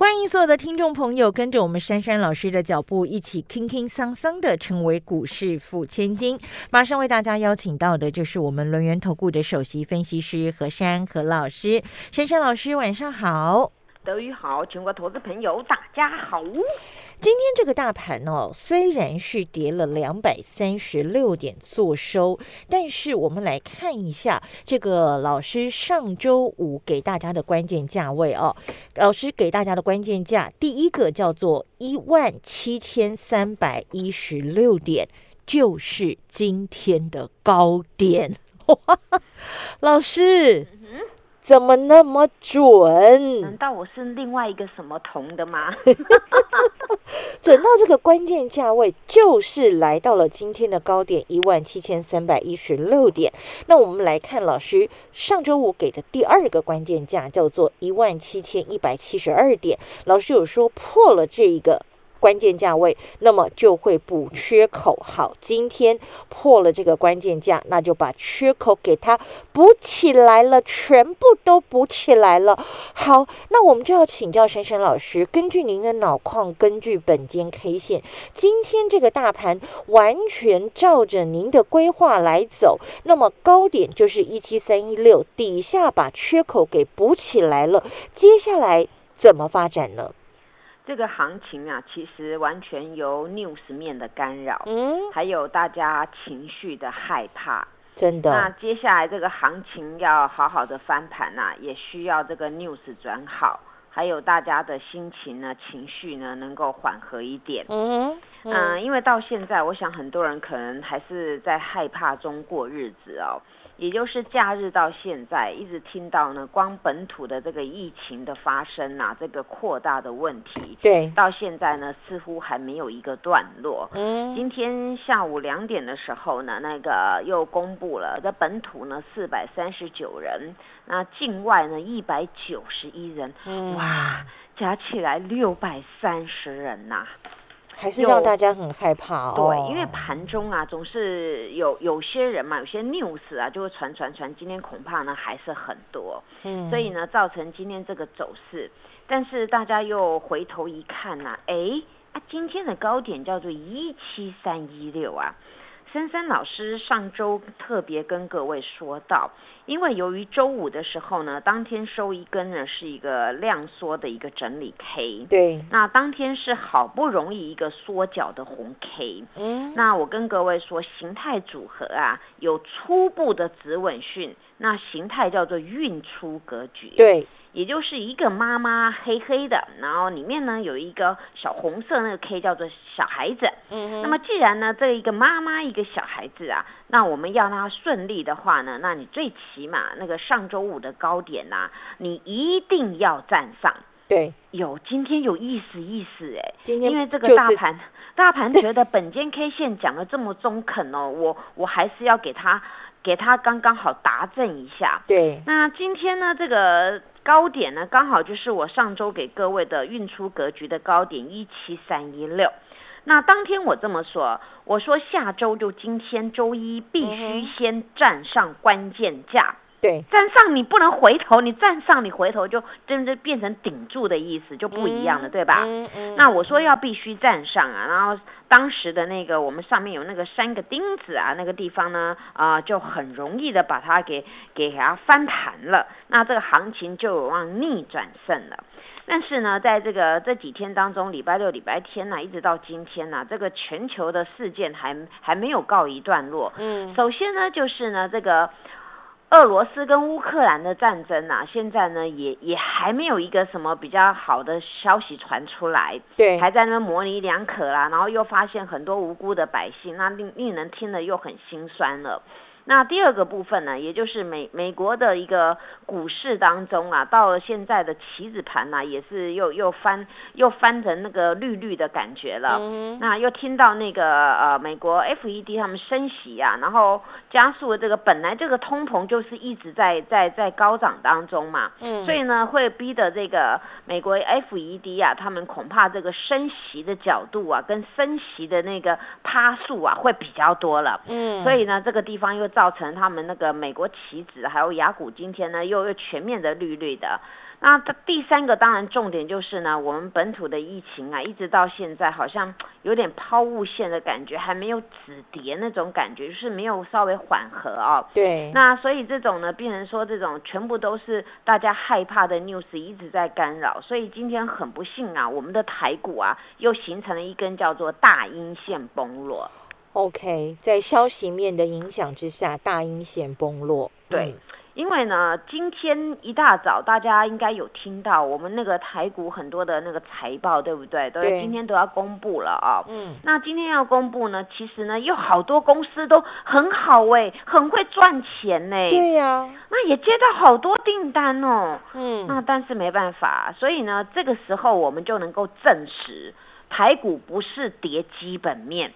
欢迎所有的听众朋友，跟着我们珊珊老师的脚步，一起轻轻桑桑的成为股市富千金。马上为大家邀请到的就是我们轮源投顾的首席分析师何珊何老师。珊珊老师，晚上好。德语好，全国投资朋友大家好。今天这个大盘哦，虽然是跌了两百三十六点做收，但是我们来看一下这个老师上周五给大家的关键价位哦。老师给大家的关键价，第一个叫做一万七千三百一十六点，就是今天的高点。老师。怎么那么准？难道我是另外一个什么铜的吗？准到这个关键价位，就是来到了今天的高点一万七千三百一十六点。那我们来看老师上周五给的第二个关键价，叫做一万七千一百七十二点。老师有说破了这一个。关键价位，那么就会补缺口。好，今天破了这个关键价，那就把缺口给它补起来了，全部都补起来了。好，那我们就要请教珊珊老师，根据您的脑矿，根据本间 K 线，今天这个大盘完全照着您的规划来走，那么高点就是一七三一六，底下把缺口给补起来了，接下来怎么发展呢？这个行情啊，其实完全由 news 面的干扰，嗯，还有大家情绪的害怕，真的。那接下来这个行情要好好的翻盘呐，也需要这个 news 转好，还有大家的心情呢、情绪呢能够缓和一点。嗯嗯，因为到现在，我想很多人可能还是在害怕中过日子哦。也就是假日到现在，一直听到呢，光本土的这个疫情的发生呐，这个扩大的问题，对，到现在呢，似乎还没有一个段落。嗯，今天下午两点的时候呢，那个又公布了，在本土呢四百三十九人，那境外呢一百九十一人，哇，加起来六百三十人呐。还是让大家很害怕哦。对，因为盘中啊，总是有有些人嘛，有些 news 啊，就会传传传。今天恐怕呢还是很多，嗯，所以呢造成今天这个走势。但是大家又回头一看呐，哎，啊，今天的高点叫做一七三一六啊。森森老师上周特别跟各位说到，因为由于周五的时候呢，当天收一根呢是一个量缩的一个整理 K，对，那当天是好不容易一个缩脚的红 K，嗯，那我跟各位说，形态组合啊有初步的止稳讯，那形态叫做运出格局，对。也就是一个妈妈黑黑的，然后里面呢有一个小红色那个 K 叫做小孩子。嗯那么既然呢这一个妈妈一个小孩子啊，那我们要它顺利的话呢，那你最起码那个上周五的高点呐，你一定要站上。对。有今天有意思意思哎，今天因为这个大盘大盘觉得本间 K 线讲的这么中肯哦，我我还是要给他给他刚刚好达正一下。对。那今天呢这个。高点呢，刚好就是我上周给各位的运出格局的高点一七三一六。那当天我这么说，我说下周就今天周一必须先站上关键价。对，站上你不能回头，你站上你回头就真的变成顶住的意思，就不一样了，对吧？嗯嗯。那我说要必须站上啊，然后当时的那个我们上面有那个三个钉子啊，那个地方呢啊就很容易的把它给给它翻盘了，那这个行情就有望逆转胜了。但是呢，在这个这几天当中，礼拜六、礼拜天呢，一直到今天呢，这个全球的事件还还没有告一段落。嗯。首先呢，就是呢这个。俄罗斯跟乌克兰的战争啊，现在呢也也还没有一个什么比较好的消息传出来，对，还在那模棱两可啦，然后又发现很多无辜的百姓，那令令人听了又很心酸了。那第二个部分呢，也就是美美国的一个股市当中啊，到了现在的棋子盘呢，也是又又翻又翻成那个绿绿的感觉了。嗯那又听到那个呃美国 FED 他们升息啊，然后加速这个本来这个通膨就是一直在在在高涨当中嘛，嗯所以呢会逼得这个美国 FED 啊，他们恐怕这个升息的角度啊，跟升息的那个趴数啊会比较多了。嗯，所以呢这个地方又造成他们那个美国棋子还有雅股今天呢又又全面的绿绿的。那第三个当然重点就是呢，我们本土的疫情啊，一直到现在好像有点抛物线的感觉，还没有止跌那种感觉，就是没有稍微缓和啊。对。那所以这种呢，病人说这种全部都是大家害怕的 news 一直在干扰，所以今天很不幸啊，我们的台股啊又形成了一根叫做大阴线崩落。OK，在消息面的影响之下，大阴线崩落。对。因为呢，今天一大早大家应该有听到我们那个台股很多的那个财报，对不对？都今天都要公布了啊。嗯。那今天要公布呢，其实呢，有好多公司都很好哎，很会赚钱呢。对呀。那也接到好多订单哦。嗯。那但是没办法，所以呢，这个时候我们就能够证实，台股不是跌基本面。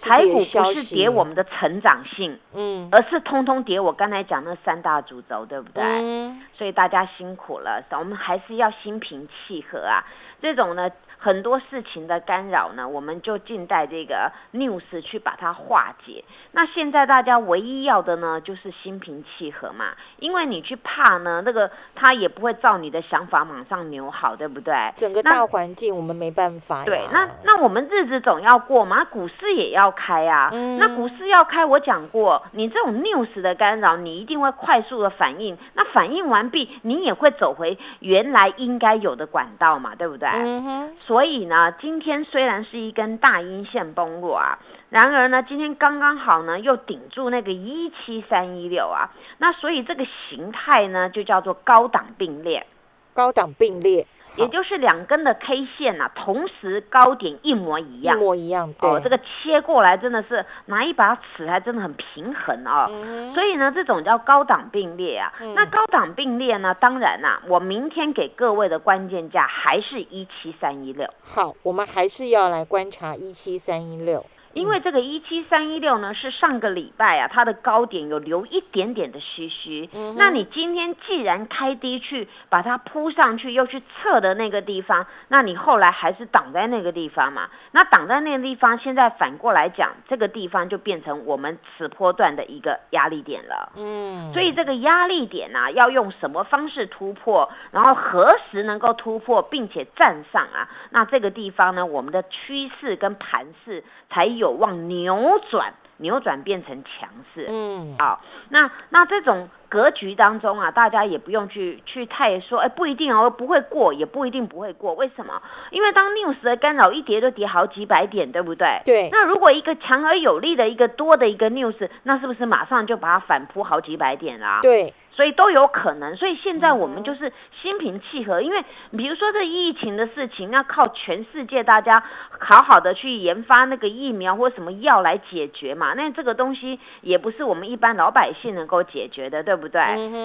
台股不是跌我们的成长性，嗯，而是通通跌我刚才讲那三大主轴，对不对？嗯，所以大家辛苦了，我们还是要心平气和啊，这种呢。很多事情的干扰呢，我们就静待这个 news 去把它化解。那现在大家唯一要的呢，就是心平气和嘛。因为你去怕呢，那个他也不会照你的想法马上扭好，对不对？整个大环境我们没办法。对，那那我们日子总要过嘛，股市也要开啊。那股市要开，我讲过，你这种 news 的干扰，你一定会快速的反应。那反应完毕，你也会走回原来应该有的管道嘛，对不对？嗯哼。所以呢，今天虽然是一根大阴线崩落啊，然而呢，今天刚刚好呢，又顶住那个一七三一六啊，那所以这个形态呢，就叫做高档并列，高档并列。也就是两根的 K 线呐，同时高点一模一样，一模一样。哦，这个切过来真的是拿一把尺，还真的很平衡哦。所以呢，这种叫高档并列啊。那高档并列呢，当然呐，我明天给各位的关键价还是一七三一六。好，我们还是要来观察一七三一六。因为这个一七三一六呢，是上个礼拜啊，它的高点有留一点点的虚虚。嗯，那你今天既然开低去把它铺上去，又去测的那个地方，那你后来还是挡在那个地方嘛？那挡在那个地方，现在反过来讲，这个地方就变成我们此波段的一个压力点了。嗯，所以这个压力点呢，要用什么方式突破？然后何时能够突破，并且站上啊？那这个地方呢，我们的趋势跟盘势才有。有望扭转，扭转变成强势。嗯，好，那那这种格局当中啊，大家也不用去去太说，哎，不一定哦，不会过，也不一定不会过。为什么？因为当 news 的干扰一跌就跌好几百点，对不对？对。那如果一个强而有力的一个多的一个 news，那是不是马上就把它反扑好几百点啦？对。所以都有可能，所以现在我们就是心平气和，因为比如说这疫情的事情，要靠全世界大家好好的去研发那个疫苗或什么药来解决嘛。那这个东西也不是我们一般老百姓能够解决的，对不对？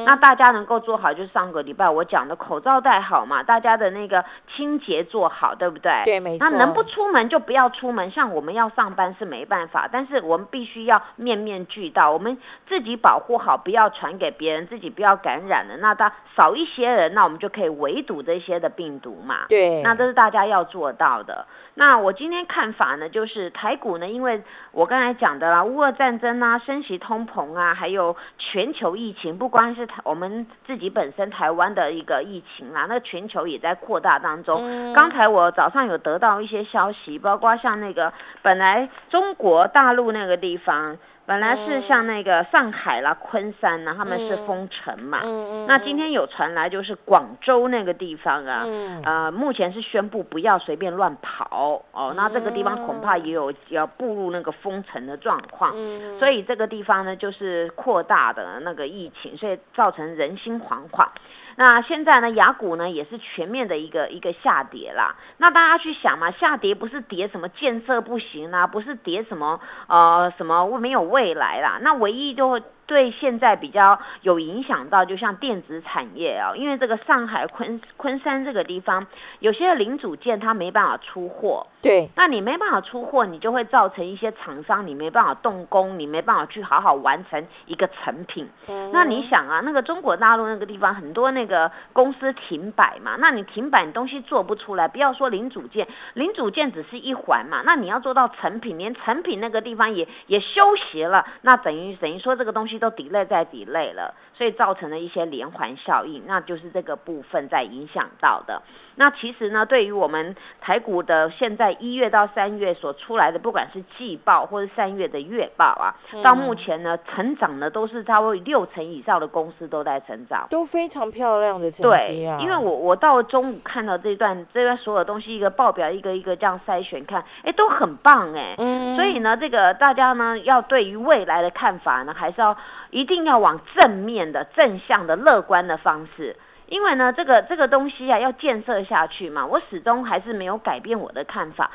那大家能够做好，就是上个礼拜我讲的口罩戴好嘛，大家的那个清洁做好，对不对？对，没错。那能不出门就不要出门，像我们要上班是没办法，但是我们必须要面面俱到，我们自己保护好，不要传给别人，自己不要。感染了，那他少一些人，那我们就可以围堵这些的病毒嘛。对，那这是大家要做到的。那我今天看法呢，就是台股呢，因为我刚才讲的啦，乌俄战争啊，升息通膨啊，还有全球疫情，不光是台我们自己本身台湾的一个疫情啦，那全球也在扩大当中。刚才我早上有得到一些消息，包括像那个本来中国大陆那个地方。本来是像那个上海啦、昆山呐，他们是封城嘛。嗯嗯。那今天有传来，就是广州那个地方啊，呃，目前是宣布不要随便乱跑哦。那这个地方恐怕也有要步入那个封城的状况。嗯。所以这个地方呢，就是扩大的那个疫情，所以造成人心惶惶。那现在呢，雅股呢也是全面的一个一个下跌啦。那大家去想嘛，下跌不是跌什么建设不行啦，不是跌什么呃什么没有未来啦。那唯一就对现在比较有影响到，就像电子产业啊，因为这个上海昆昆山这个地方，有些零组件它没办法出货。对，那你没办法出货，你就会造成一些厂商你没办法动工，你没办法去好好完成一个成品。那你想啊，那个中国大陆那个地方很多那个公司停摆嘛，那你停摆，你东西做不出来，不要说零组件，零组件只是一环嘛，那你要做到成品，连成品那个地方也也休息了，那等于等于说这个东西都 delay 在 delay 了。所以造成了一些连环效应，那就是这个部分在影响到的。那其实呢，对于我们台股的现在一月到三月所出来的，不管是季报或者三月的月报啊，到目前呢，成长的都是差不多六成以上的公司都在成长，都非常漂亮的成绩啊。对，因为我我到中午看到这段这段所有东西一个报表一个一个这样筛选看，哎，都很棒哎。嗯。所以呢，这个大家呢要对于未来的看法呢，还是要。一定要往正面的、正向的、乐观的方式，因为呢，这个这个东西啊，要建设下去嘛。我始终还是没有改变我的看法。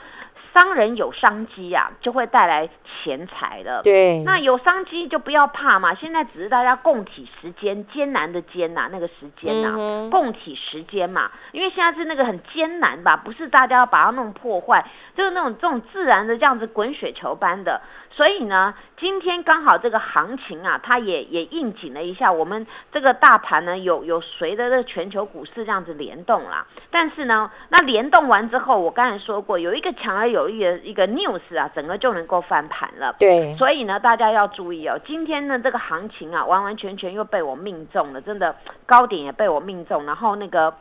商人有商机啊，就会带来钱财的。对，那有商机就不要怕嘛。现在只是大家共体时间，艰难的艰呐，那个时间呐，共体时间嘛。因为现在是那个很艰难吧，不是大家要把它弄破坏，就是那种这种自然的这样子滚雪球般的。所以呢，今天刚好这个行情啊，它也也应景了一下，我们这个大盘呢，有有随着这个全球股市这样子联动啦。但是呢，那联动完之后，我刚才说过，有一个强而有力的一个 news 啊，整个就能够翻盘了。对，所以呢，大家要注意哦，今天呢这个行情啊，完完全全又被我命中了，真的高点也被我命中，然后那个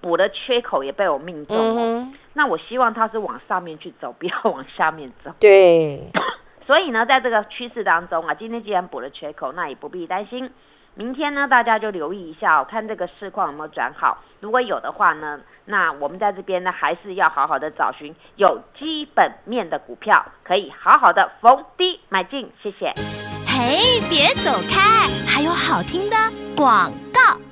补的缺口也被我命中。嗯那我希望它是往上面去走，不要往下面走。对。所以呢，在这个趋势当中啊，今天既然补了缺口，那也不必担心。明天呢，大家就留意一下哦，看这个市况有没有转好。如果有的话呢，那我们在这边呢，还是要好好的找寻有基本面的股票，可以好好的逢低买进。谢谢。嘿，别走开，还有好听的广告。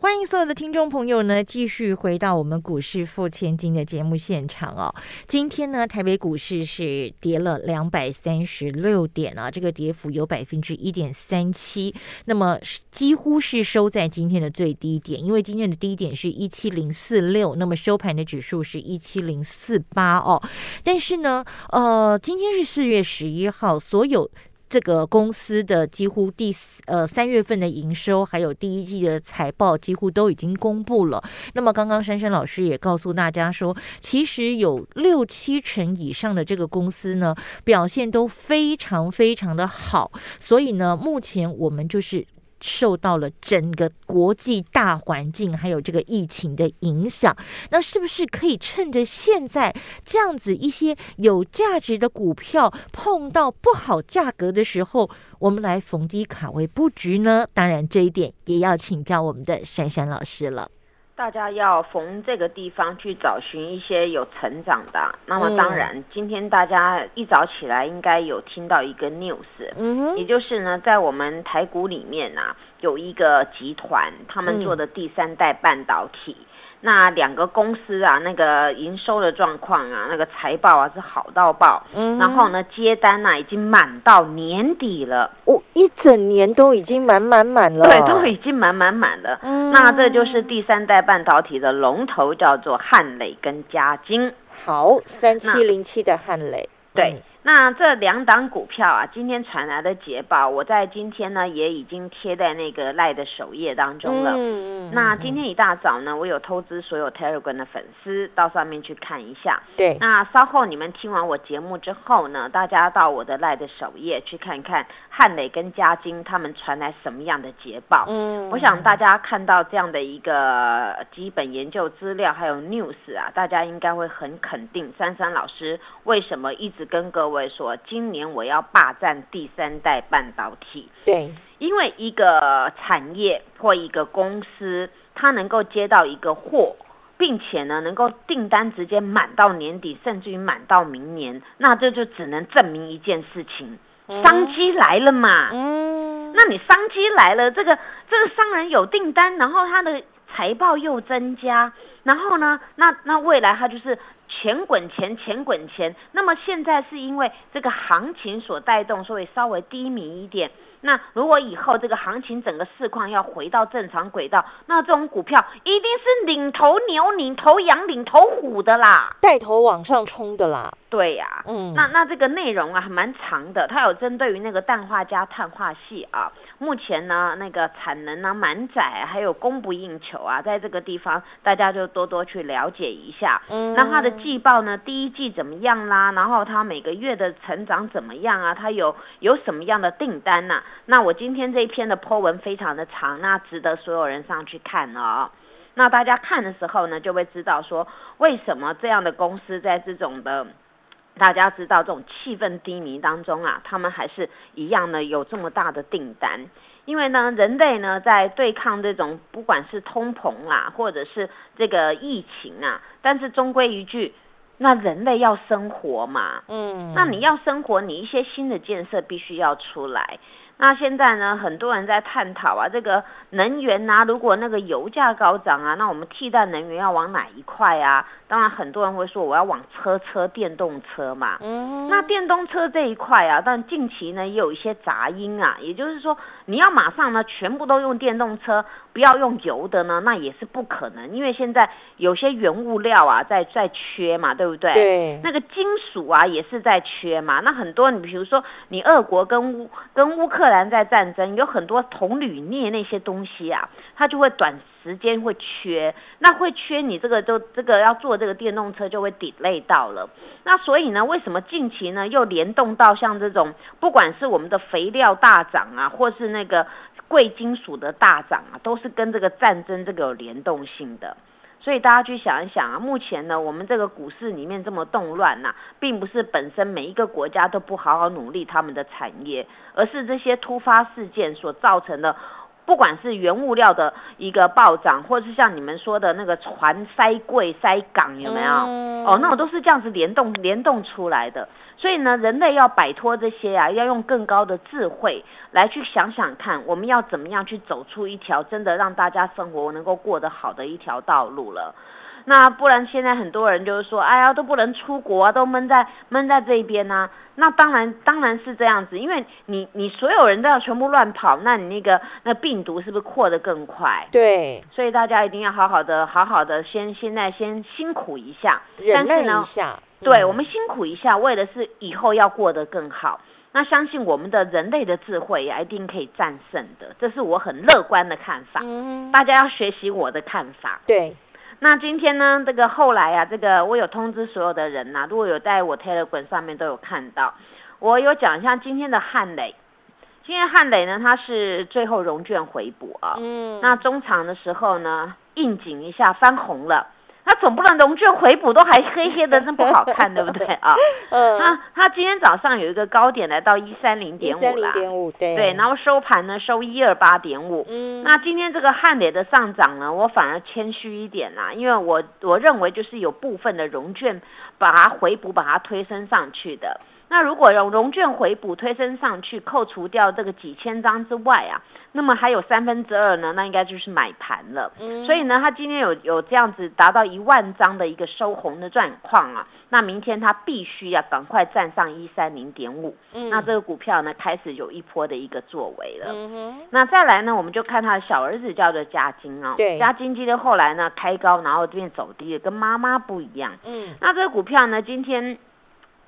欢迎所有的听众朋友呢，继续回到我们股市付千金的节目现场哦。今天呢，台北股市是跌了两百三十六点啊，这个跌幅有百分之一点三七，那么几乎是收在今天的最低点，因为今天的低点是一七零四六，那么收盘的指数是一七零四八哦。但是呢，呃，今天是四月十一号，所有。这个公司的几乎第呃三月份的营收，还有第一季的财报，几乎都已经公布了。那么刚刚珊珊老师也告诉大家说，其实有六七成以上的这个公司呢，表现都非常非常的好。所以呢，目前我们就是。受到了整个国际大环境还有这个疫情的影响，那是不是可以趁着现在这样子一些有价值的股票碰到不好价格的时候，我们来逢低卡位布局呢？当然，这一点也要请教我们的珊珊老师了。大家要逢这个地方去找寻一些有成长的。那么当然，今天大家一早起来应该有听到一个 news，嗯也就是呢，在我们台股里面啊，有一个集团，他们做的第三代半导体。那两个公司啊，那个营收的状况啊，那个财报啊是好到爆，嗯，然后呢接单呢已经满到年底了，哦，一整年都已经满满满了，对，都已经满满满了。嗯，那这就是第三代半导体的龙头，叫做汉磊跟嘉晶。好，三七零七的汉磊，对。那这两档股票啊，今天传来的捷报，我在今天呢也已经贴在那个赖的首页当中了。嗯嗯。那今天一大早呢，我有通知所有 Telegram 的粉丝到上面去看一下。对。那稍后你们听完我节目之后呢，大家到我的赖的首页去看看汉磊跟嘉金他们传来什么样的捷报。嗯。我想大家看到这样的一个基本研究资料还有 news 啊，大家应该会很肯定珊珊老师为什么一直跟各位。说今年我要霸占第三代半导体，对，因为一个产业或一个公司，它能够接到一个货，并且呢能够订单直接满到年底，甚至于满到明年，那这就只能证明一件事情，商机来了嘛。嗯，那你商机来了，这个这个商人有订单，然后他的财报又增加，然后呢，那那未来他就是。钱滚钱，钱滚钱。那么现在是因为这个行情所带动，所以稍微低迷一点。那如果以后这个行情整个市况要回到正常轨道，那这种股票一定是领头牛、领头羊、领头虎的啦，带头往上冲的啦。对呀，嗯，那那这个内容啊，蛮长的，它有针对于那个氮化镓碳化系啊，目前呢那个产能呢满载，还有供不应求啊，在这个地方大家就多多去了解一下。嗯，那它的季报呢，第一季怎么样啦？然后它每个月的成长怎么样啊？它有有什么样的订单呐？那我今天这一篇的 po 文非常的长，那值得所有人上去看哦。那大家看的时候呢，就会知道说为什么这样的公司在这种的。大家知道这种气氛低迷当中啊，他们还是一样呢有这么大的订单，因为呢人类呢在对抗这种不管是通膨啦，或者是这个疫情啊，但是终归一句，那人类要生活嘛，嗯，那你要生活，你一些新的建设必须要出来。那现在呢，很多人在探讨啊，这个能源呐，如果那个油价高涨啊，那我们替代能源要往哪一块啊？当然，很多人会说我要往车车电动车嘛。嗯。那电动车这一块啊，但近期呢也有一些杂音啊，也就是说，你要马上呢全部都用电动车，不要用油的呢，那也是不可能，因为现在有些原物料啊在在缺嘛，对不对？对。那个金属啊也是在缺嘛，那很多你比如说你俄国跟乌跟乌克兰在战争有很多铜铝镍那些东西啊，它就会短时间会缺，那会缺你这个就这个要做这个电动车就会 delay 到了。那所以呢，为什么近期呢又联动到像这种不管是我们的肥料大涨啊，或是那个贵金属的大涨啊，都是跟这个战争这个有联动性的。所以大家去想一想啊，目前呢，我们这个股市里面这么动乱呐，并不是本身每一个国家都不好好努力他们的产业，而是这些突发事件所造成的，不管是原物料的一个暴涨，或者是像你们说的那个船塞柜塞港有没有？哦，那种都是这样子联动联动出来的。所以呢，人类要摆脱这些啊，要用更高的智慧来去想想看，我们要怎么样去走出一条真的让大家生活能够过得好的一条道路了。那不然现在很多人就是说，哎呀，都不能出国啊，都闷在闷在这边呢。那当然当然是这样子，因为你你所有人都要全部乱跑，那你那个那病毒是不是扩得更快？对，所以大家一定要好好的好好的先现在先辛苦一下，忍耐一下。对我们辛苦一下，为的是以后要过得更好。那相信我们的人类的智慧也一定可以战胜的，这是我很乐观的看法。嗯，大家要学习我的看法。对，那今天呢，这个后来啊，这个我有通知所有的人呐，如果有在我 Telegram 上面都有看到，我有讲一下今天的汉磊。今天汉磊呢，它是最后融券回补啊。嗯。那中场的时候呢，应景一下翻红了。它总不能融券回补都还黑 黑的，那不好看，对不对啊？嗯，它它今天早上有一个高点来到一三零点五啦，零点五对，对，然后收盘呢收一二八点五，嗯，那今天这个汉磊的上涨呢，我反而谦虚一点啦，因为我我认为就是有部分的融券把它回补，把它推升上去的。那如果融融券回补推升上去，扣除掉这个几千张之外啊，那么还有三分之二呢，那应该就是买盘了。嗯，所以呢，它今天有有这样子达到一万张的一个收红的状况啊，那明天它必须要赶快站上一三零点五，嗯，那这个股票呢开始有一波的一个作为了。嗯哼，那再来呢，我们就看他的小儿子叫做嘉金啊，对，嘉金今天后来呢开高，然后这边走低了，跟妈妈不一样。嗯，那这个股票呢今天。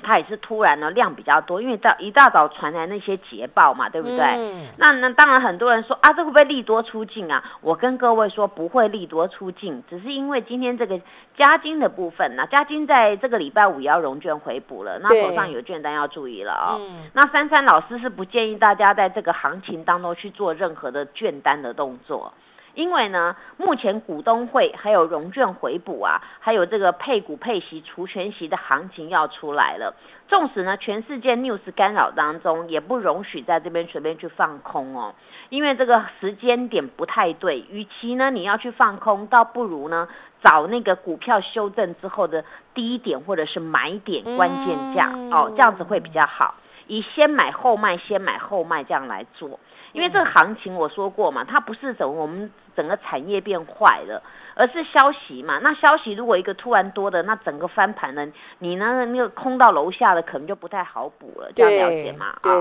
它也是突然呢量比较多，因为到一大早传来那些捷报嘛，对不对？嗯。那那当然很多人说啊，这会不会利多出尽啊？我跟各位说不会利多出尽，只是因为今天这个加金的部分呢，加金在这个礼拜五也要融券回补了，那手上有券单要注意了啊。嗯。那珊珊老师是不建议大家在这个行情当中去做任何的券单的动作。因为呢，目前股东会还有融券回补啊，还有这个配股配息除权息的行情要出来了。纵使呢，全世界 news 干扰当中，也不容许在这边随便去放空哦。因为这个时间点不太对，与其呢你要去放空，倒不如呢找那个股票修正之后的低点或者是买点关键价哦，这样子会比较好。以先买后卖，先买后卖这样来做。因为这个行情我说过嘛，它不是整我们整个产业变坏了，而是消息嘛。那消息如果一个突然多的，那整个翻盘了，你呢那个空到楼下的可能就不太好补了，这样了解嘛？啊，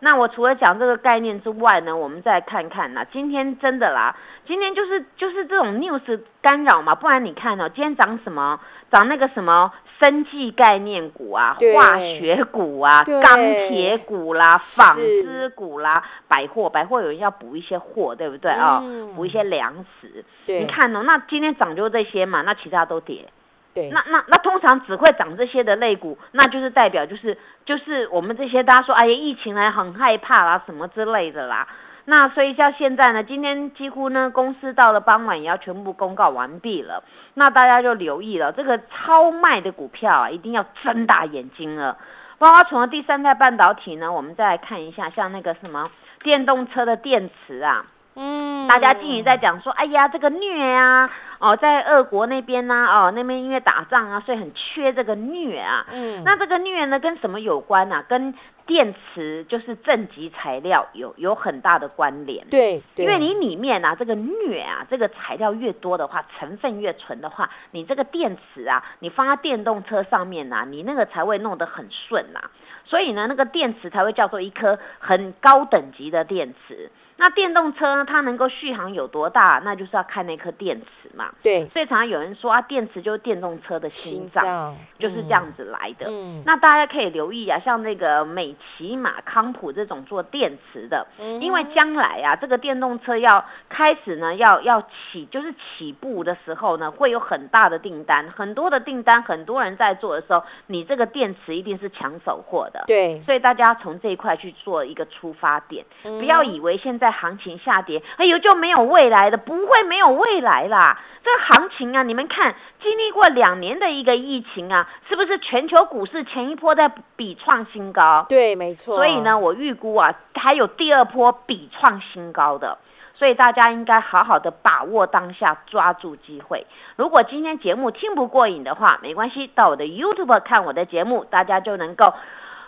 那我除了讲这个概念之外呢，我们再看看呐，今天真的啦，今天就是就是这种 news 干扰嘛，不然你看哦，今天涨什么？涨那个什么？生技概念股啊，化学股啊，钢铁股啦，纺织股啦，百货百货有人要补一些货，对不对啊？补一些粮食。你看哦，那今天涨就这些嘛，那其他都跌。对，那那那通常只会涨这些的类股，那就是代表就是就是我们这些大家说，哎呀，疫情来很害怕啦，什么之类的啦。那所以像现在呢，今天几乎呢，公司到了傍晚也要全部公告完毕了。那大家就留意了，这个超卖的股票啊，一定要睁大眼睛了。包括从第三代半导体呢，我们再来看一下，像那个什么电动车的电池啊。嗯，大家经营在讲说，哎呀，这个虐啊，哦，在俄国那边呢，哦，那边因为打仗啊，所以很缺这个虐啊。嗯，那这个虐呢，跟什么有关呢？跟电池就是正极材料有有很大的关联。对，因为你里面啊，这个虐啊，这个材料越多的话，成分越纯的话，你这个电池啊，你放在电动车上面呐，你那个才会弄得很顺呐。所以呢，那个电池才会叫做一颗很高等级的电池。那电动车呢？它能够续航有多大？那就是要看那颗电池嘛。对，所以常常有人说啊，电池就是电动车的心脏，就是这样子来的。嗯，那大家可以留意啊，像那个美骑马、康普这种做电池的，嗯因为将来啊，这个电动车要开始呢，要要起，就是起步的时候呢，会有很大的订单，很多的订单，很多人在做的时候，你这个电池一定是抢手货的。对，所以大家从这一块去做一个出发点，不要以为现在。在行情下跌，哎呦就没有未来的，不会没有未来啦。这个行情啊，你们看，经历过两年的一个疫情啊，是不是全球股市前一波在比创新高？对，没错。所以呢，我预估啊，还有第二波比创新高的，所以大家应该好好的把握当下，抓住机会。如果今天节目听不过瘾的话，没关系，到我的 YouTube 看我的节目，大家就能够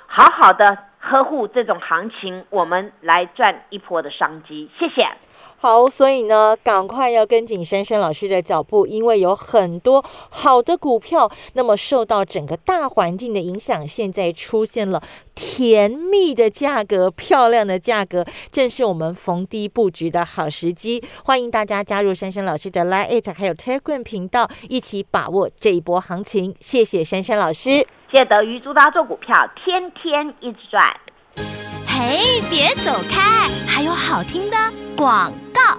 好好的。呵护这种行情，我们来赚一波的商机。谢谢。好，所以呢，赶快要跟紧珊珊老师的脚步，因为有很多好的股票，那么受到整个大环境的影响，现在出现了甜蜜的价格、漂亮的价格，正是我们逢低布局的好时机。欢迎大家加入珊珊老师的 Line 还有 Telegram 频道，一起把握这一波行情。谢谢珊珊老师。借德瑜，祝大家做股票天天一直赚。嘿，别走开，还有好听的广告。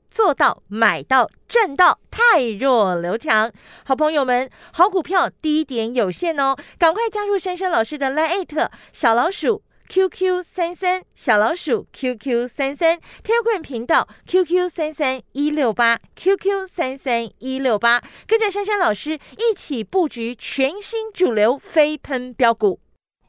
做到买到赚到，太弱留强。好朋友们，好股票低点有限哦，赶快加入珊珊老师的 Line 小老鼠 QQ 三三小老鼠 QQ 三三 t e l g r a 频道 QQ 三三一六八 QQ 三三一六八，跟着珊珊老师一起布局全新主流飞喷标股。